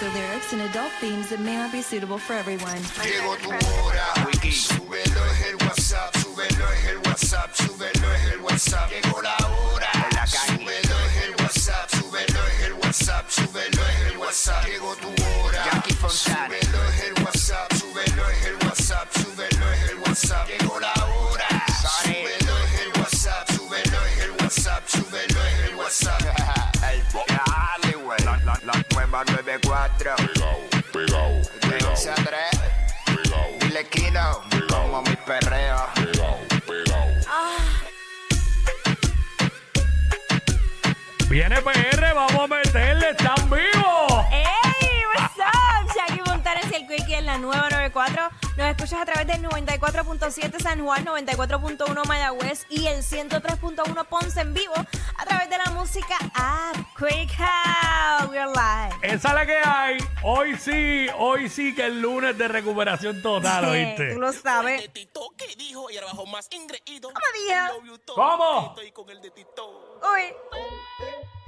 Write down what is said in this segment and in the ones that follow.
the lyrics and adult themes that may not be suitable for everyone. Llegó tu hora. Súbelo es el WhatsApp, súbelo es el WhatsApp, súbelo es el WhatsApp. Llegó la hora. Súbelo es el WhatsApp, súbelo es el WhatsApp, súbelo es el WhatsApp. Llegó tu hora. Súbelo es el WhatsApp, súbelo es el WhatsApp, súbelo es el WhatsApp. Llegó la hora. Súbelo es el WhatsApp, súbelo es el WhatsApp, súbelo es el WhatsApp. El Dale, güey. La, la, la nueva 94. Vamos a meterle, están vivos. ¡Ey! What's up? Jackie Montanes y el Quickie en la nueva 94. Nos escuchas a través del 94.7 San Juan, 94.1 Mayagüez y el 103.1 Ponce en vivo a través de la música App Quick How We're Live. Esa es la que hay. Hoy sí, hoy sí que es lunes de recuperación total, ¿oíste? Tú lo sabes. de Tito que dijo y ahora bajo más ingreído. ¿Cómo dijo? ¿Cómo? Estoy con el de Tito. Uy.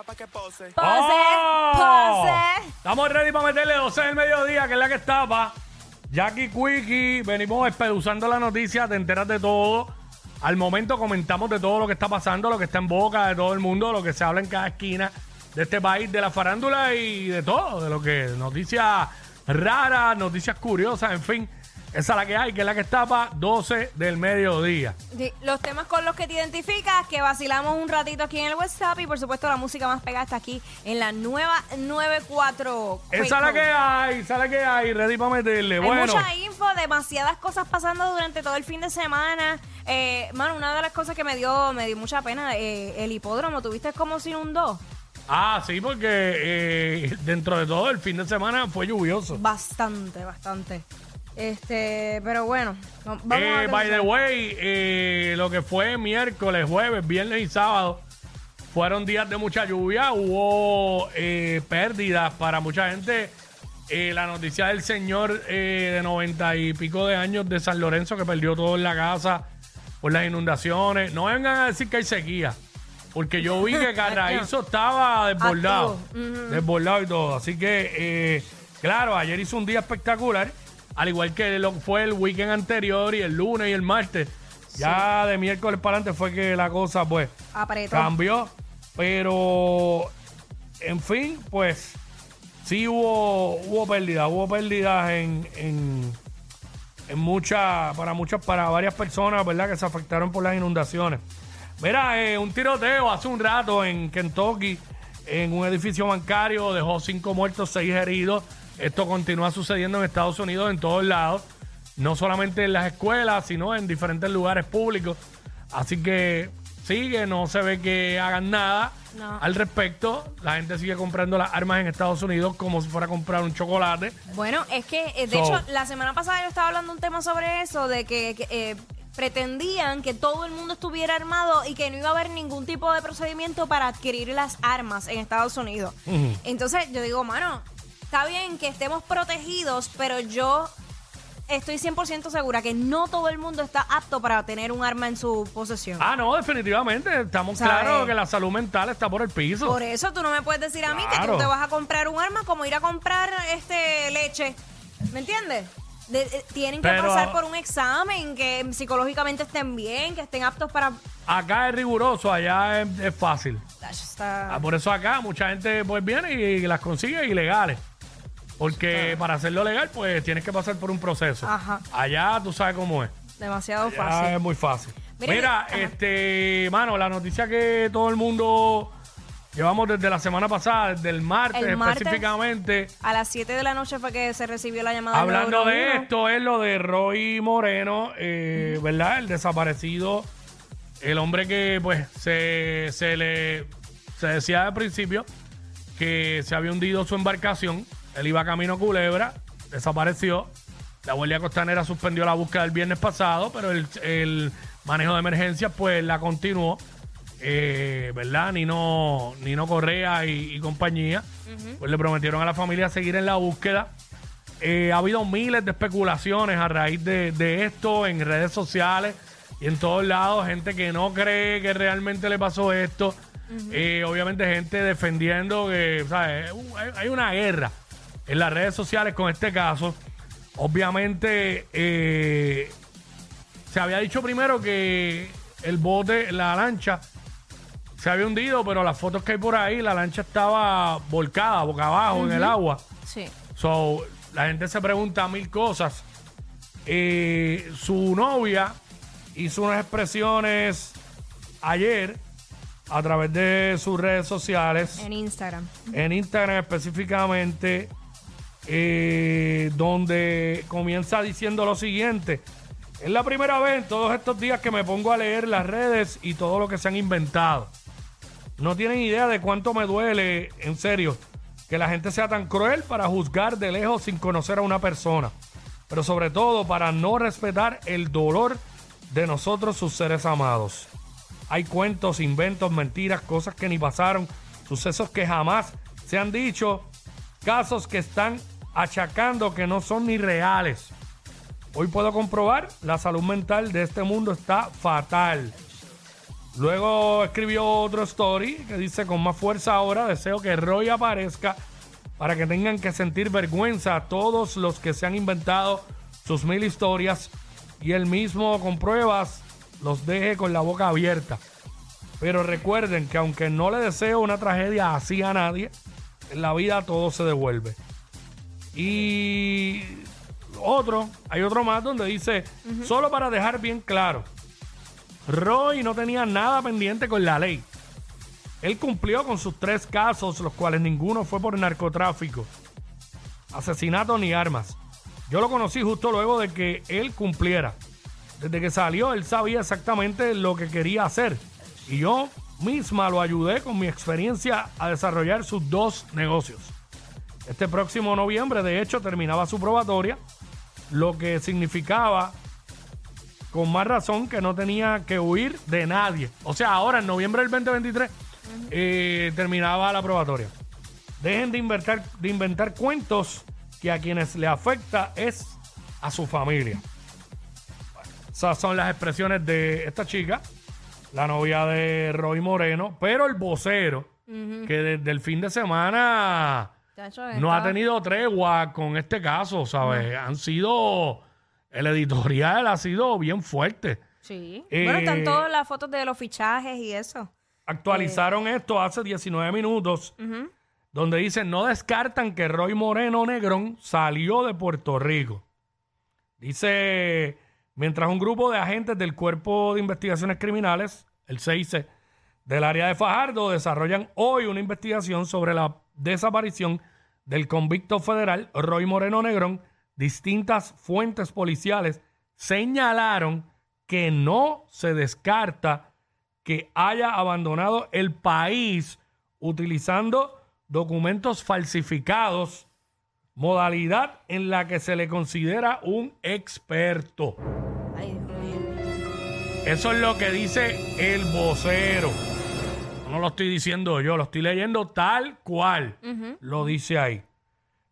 llama pa' que pose. Pose, ¡Oh! pose. Estamos ready para meterle 12 del mediodía, que es la que estaba. Jackie Quickie, venimos espeduzando la noticia, te enteras de todo. Al momento comentamos de todo lo que está pasando, lo que está en boca de todo el mundo, lo que se habla en cada esquina de este país, de la farándula y de todo, de lo que noticias raras, noticias curiosas, en fin. Esa es la que hay, que es la que estaba 12 del mediodía. Sí, los temas con los que te identificas, que vacilamos un ratito aquí en el WhatsApp y por supuesto la música más pegada está aquí en la nueva 94. Esa es la que hay, esa es la que hay, ready para meterle. Hay bueno. mucha info, demasiadas cosas pasando durante todo el fin de semana. Eh, mano, una de las cosas que me dio, me dio mucha pena, eh, el hipódromo, ¿tuviste cómo se inundó? Ah, sí, porque eh, dentro de todo el fin de semana fue lluvioso. Bastante, bastante. Este, pero bueno, no- vamos Eh, a by the way, eh, lo que fue miércoles, jueves, viernes y sábado fueron días de mucha lluvia. Hubo eh, pérdidas para mucha gente. Eh, la noticia del señor eh, de noventa y pico de años de San Lorenzo que perdió todo en la casa por las inundaciones. No vengan a decir que hay sequía. Porque yo vi que Carraízo estaba desbordado. Desbordado y todo. Así que, eh, claro, ayer hizo un día espectacular. Al igual que lo fue el weekend anterior y el lunes y el martes. Ya de miércoles para adelante fue que la cosa, pues, Apretó. cambió. Pero, en fin, pues, sí hubo, hubo pérdidas. Hubo pérdidas en, en, en muchas, para muchas, para varias personas, ¿verdad? Que se afectaron por las inundaciones. Mira, eh, un tiroteo hace un rato en Kentucky, en un edificio bancario, dejó cinco muertos, seis heridos. Esto continúa sucediendo en Estados Unidos en todos lados, no solamente en las escuelas, sino en diferentes lugares públicos. Así que sigue, no se ve que hagan nada No. al respecto. La gente sigue comprando las armas en Estados Unidos como si fuera a comprar un chocolate. Bueno, es que, eh, de So- hecho, la semana pasada yo estaba hablando un tema sobre eso, de que, que, eh, pretendían que todo el mundo estuviera armado y que no iba a haber ningún tipo de procedimiento para adquirir las armas en Estados Unidos. Entonces yo digo, mano, está bien que estemos protegidos, pero yo estoy 100% segura que no todo el mundo está apto para tener un arma en su posesión. Ah, no, definitivamente. Estamos ¿Sabe? claros que la salud mental está por el piso. Por eso tú no me puedes decir a mí que tú te vas a comprar un arma como ir a comprar este leche. ¿Me entiendes? De- eh, tienen que pasar por un examen, que psicológicamente estén bien, que estén aptos para... Acá es riguroso, allá es, es fácil. Está- Ah, por eso acá mucha gente pues viene y las consigue ilegales. Porque para hacerlo legal, pues tienes que pasar por un proceso. Ajá. Allá tú sabes cómo es. demasiado Allá fácil. es muy fácil. Mira, Mira, ajá. este, mano, la noticia que todo el mundo llevamos desde la semana pasada, desde el martes, El martes. específicamente. A las 7 de la noche fue que se recibió la llamada. del Hablando de esto, es lo de Roy Moreno, eh, ¿verdad? El desaparecido, el hombre que pues se, se le se decía al principio que se había hundido su embarcación, él iba camino a Culebra, desapareció, la Guardia Costanera suspendió la búsqueda el viernes pasado, pero el, el manejo de emergencias pues la continuó, eh, ¿verdad? Nino, Nino Correa y, y compañía, pues le prometieron a la familia seguir en la búsqueda. Eh, ha habido miles de especulaciones a raíz de, de esto en redes sociales y en todos lados, gente que no cree que realmente le pasó esto. Eh, obviamente gente defendiendo que, ¿sabes? Hay una guerra en las redes sociales con este caso. Obviamente eh, se había dicho primero que el bote, la lancha, se había hundido, pero las fotos que hay por ahí, la lancha estaba volcada, boca abajo en el agua. Sí. So, la gente se pregunta mil cosas. Eh, su novia hizo unas expresiones ayer a través de sus redes sociales, En Instagram. en Instagram específicamente, eh, donde comienza diciendo lo siguiente. Es la primera vez en todos estos días que me pongo a leer las redes y todo lo que se han inventado. No tienen idea de cuánto me duele, en serio, que la gente sea tan cruel para juzgar de lejos sin conocer a una persona. Pero sobre todo para no respetar el dolor de nosotros, sus seres amados. Hay cuentos, inventos, mentiras, cosas que ni pasaron, sucesos que jamás se han dicho, casos que están achacando que no son ni reales. Hoy puedo comprobar, la salud mental de este mundo está fatal. Luego escribió otro story que dice, con más fuerza ahora deseo que Roy aparezca para que tengan que sentir vergüenza a todos los que se han inventado sus mil historias y él mismo con pruebas los deje con la boca abierta. Pero recuerden que aunque no le deseo una tragedia así a nadie, en la vida todo se devuelve. Y otro, hay otro más donde dice, solo para dejar bien claro, Roy no tenía nada pendiente con la ley. Él cumplió con sus tres casos, los cuales ninguno fue por narcotráfico, asesinato ni armas. Yo lo conocí justo luego de que él cumpliera. Desde que salió, él sabía exactamente lo que quería hacer. Y yo misma lo ayudé con mi experiencia a desarrollar sus dos negocios. Este próximo noviembre, de hecho, terminaba su probatoria, lo que significaba con más razón que no tenía que huir de nadie. O sea, ahora en noviembre del 2023 eh, terminaba la probatoria. Dejen de inventar, de inventar cuentos que a quienes le afecta es a su familia. Bueno, esas son las expresiones de esta chica, la novia de Roy Moreno, pero el vocero, que desde el fin de semana Chacho, no ha estaba- tenido tregua con este caso, ¿sabes? Han sido. El editorial ha sido bien fuerte. Sí. Eh, bueno, están todas las fotos de los fichajes y eso. Actualizaron esto hace 19 minutos, donde dicen: no descartan que Roy Moreno Negrón salió de Puerto Rico. Dice: mientras un grupo de agentes del Cuerpo de Investigaciones Criminales, el CIC, del área de Fajardo, desarrollan hoy una investigación sobre la desaparición del convicto federal Roy Moreno Negrón. Distintas fuentes policiales señalaron que no se descarta que haya abandonado el país utilizando documentos falsificados, modalidad en la que se le considera un experto. Eso es lo que dice el vocero. No lo estoy diciendo yo, lo estoy leyendo tal cual lo dice ahí.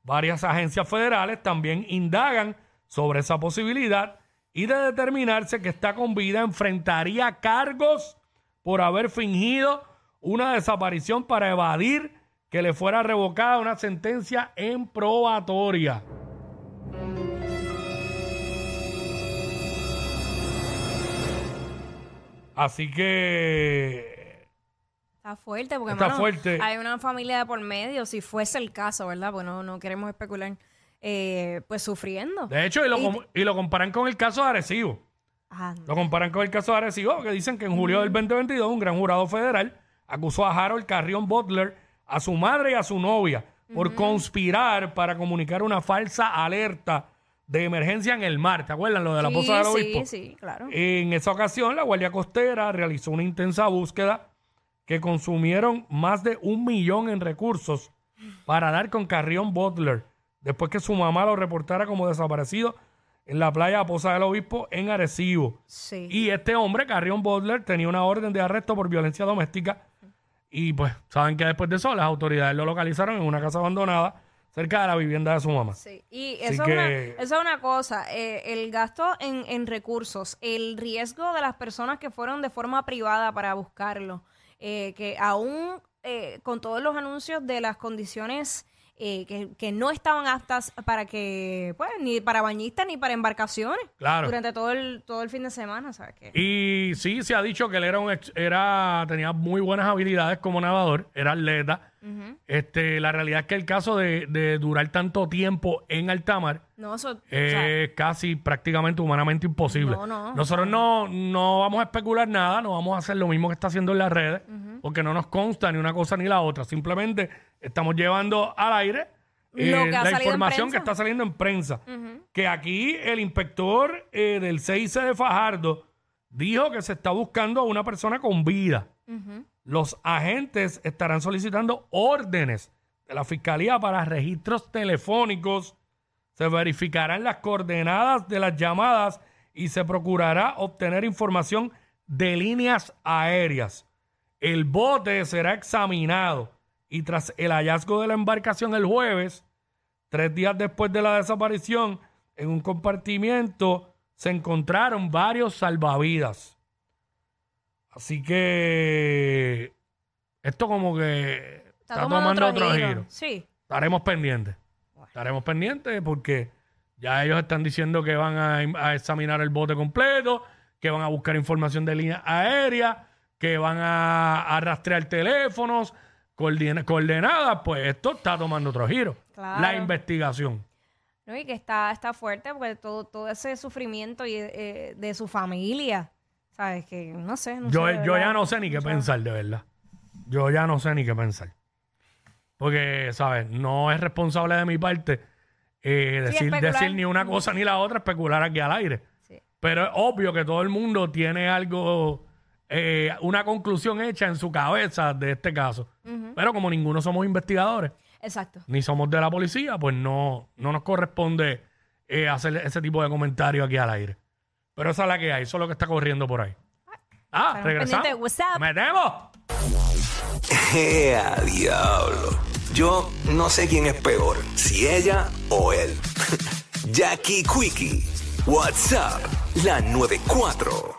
Varias agencias federales también indagan sobre esa posibilidad y de determinarse que está con vida enfrentaría cargos por haber fingido una desaparición para evadir que le fuera revocada una sentencia en probatoria. Así que Está fuerte porque, Está mano, fuerte. hay una familia de por medio, si fuese el caso, ¿verdad? Pues no, no queremos especular, eh, pues sufriendo. De hecho, y lo, Y- com- y lo comparan con el caso de Arecibo. Ah, Lo comparan con el caso de Arecibo, que dicen que en julio del 2022 un gran jurado federal acusó a Harold Carrión Butler, a su madre y a su novia, por conspirar para comunicar una falsa alerta de emergencia en el mar. ¿Te acuerdan lo de la posa del obispo? sí, sí, claro. En esa ocasión, la Guardia Costera realizó una intensa búsqueda que consumieron más de un millón en recursos para dar con Carrión Butler, después que su mamá lo reportara como desaparecido en la playa Poza del Obispo en Arecibo. sí. Y este hombre, Carrión Butler, tenía una orden de arresto por violencia doméstica. Y pues, saben que después de eso, las autoridades lo localizaron en una casa abandonada cerca de la vivienda de su mamá. Sí, y eso, que- es una, eso es una cosa, eh, el gasto en, en recursos, el riesgo de las personas que fueron de forma privada para buscarlo, eh, que aún eh, con todos los anuncios de las condiciones eh, que, que no estaban aptas para que, pues, ni para bañistas ni para embarcaciones Claro. durante todo el, todo el fin de semana, ¿sabes qué? Y sí, se ha dicho que él era un ex- era, tenía muy buenas habilidades como nadador, era atleta. este, la realidad es que el caso de, de durar tanto tiempo en alta mar No, eso, o es sea, casi prácticamente humanamente imposible. No, no. Nosotros no, no vamos a especular nada, no vamos a hacer lo mismo que está haciendo en las redes, porque no nos consta ni una cosa ni la otra. Simplemente estamos llevando al aire eh, Lo que ha la salido en información que prensa. está saliendo en prensa. Que aquí el inspector eh, del CIC de Fajardo dijo que se está buscando a una persona con vida. Los agentes estarán solicitando órdenes de la fiscalía para registros telefónicos. Se verificarán las coordenadas de las llamadas y se procurará obtener información de líneas aéreas. El bote será examinado y tras el hallazgo de la embarcación el jueves, tres días después de la desaparición, en un compartimiento se encontraron varios salvavidas. Así que esto como que está, tomando, otro, giro. Sí. Estaremos pendientes. Estaremos pendientes porque ya ellos están diciendo que van a, a examinar el bote completo, que van a buscar información de línea aérea, que van a, a rastrear teléfonos, coordenadas. Pues esto está tomando otro giro. Claro. La investigación. ¿no? Y que está, está fuerte porque todo, todo ese sufrimiento y, eh, de su familia, ¿sabes? Que no sé. No Yo, sé, de yo verdad. ya no sé ni qué pensar, de verdad. Yo ya no sé ni qué pensar. Porque, ¿sabes? No es responsable de mi parte eh, decir, especular. decir ni una cosa ni la otra, especular aquí al aire. Sí. Pero es obvio que todo el mundo tiene algo, eh, una conclusión hecha en su cabeza de este caso. Pero como ninguno somos investigadores, Exacto. ni somos de la policía, pues no, no nos corresponde eh, hacer ese tipo de comentarios aquí al aire. Pero esa es la que hay, eso es lo que está corriendo por ahí. Ah, regresamos. pendientes. ¡Metemos! ¡Ea, diablo! Yo no sé quién es peor, si ella o él. Jackie Quickie, WhatsApp, la 94.